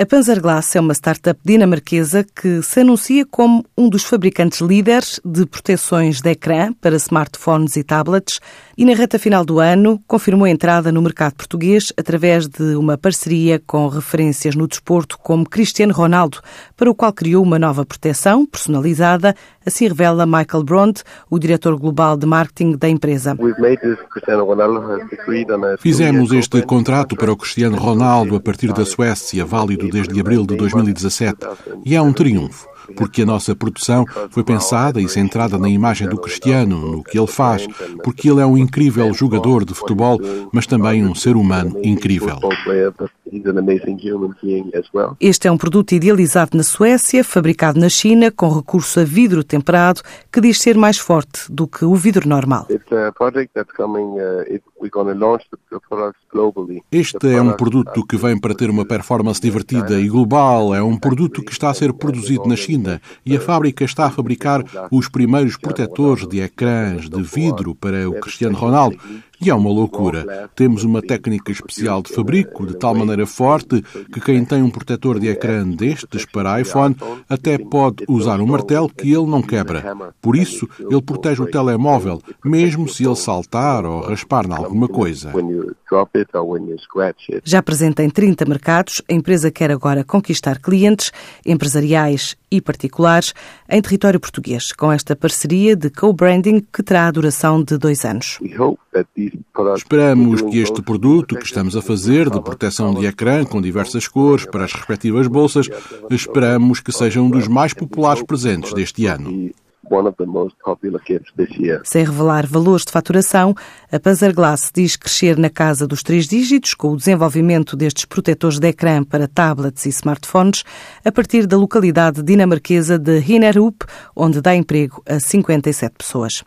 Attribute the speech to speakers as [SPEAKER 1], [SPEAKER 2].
[SPEAKER 1] A Panzerglass é uma startup dinamarquesa que se anuncia como um dos fabricantes líderes de proteções de ecrã para smartphones e tablets e na reta final do ano confirmou a entrada no mercado português através de uma parceria com referências no desporto como Cristiano Ronaldo, para o qual criou uma nova proteção personalizada, assim revela Michael Bront, o diretor global de marketing da empresa.
[SPEAKER 2] Fizemos este contrato para o Cristiano Ronaldo a partir da Suécia, válido desde abril de 2017. E é um triunfo, porque a nossa produção foi pensada e centrada na imagem do Cristiano, no que ele faz, porque ele é um incrível jogador de futebol, mas também um ser humano incrível.
[SPEAKER 1] Este é um produto idealizado na Suécia, fabricado na China, com recurso a vidro temperado, que diz ser mais forte do que o vidro normal.
[SPEAKER 2] Este é um produto que vem para ter uma performance divertida e global. É um produto que está a ser produzido na China e a fábrica está a fabricar os primeiros protetores de ecrãs de vidro para o Cristiano Ronaldo. E é uma loucura. Temos uma técnica especial de fabrico, de tal maneira forte que quem tem um protetor de ecrã destes para iPhone até pode usar um martelo que ele não quebra. Por isso, ele protege o telemóvel, mesmo se ele saltar ou raspar em alguma coisa.
[SPEAKER 1] Já presente em 30 mercados, a empresa quer agora conquistar clientes empresariais e particulares em território português, com esta parceria de co-branding que terá a duração de dois anos.
[SPEAKER 2] Esperamos que este produto que estamos a fazer de proteção de ecrã com diversas cores para as respectivas bolsas, esperamos que seja um dos mais populares presentes deste ano.
[SPEAKER 1] Sem revelar valores de faturação, a Panzerglass diz crescer na casa dos três dígitos com o desenvolvimento destes protetores de ecrã para tablets e smartphones a partir da localidade dinamarquesa de Hinnerup, onde dá emprego a 57 pessoas.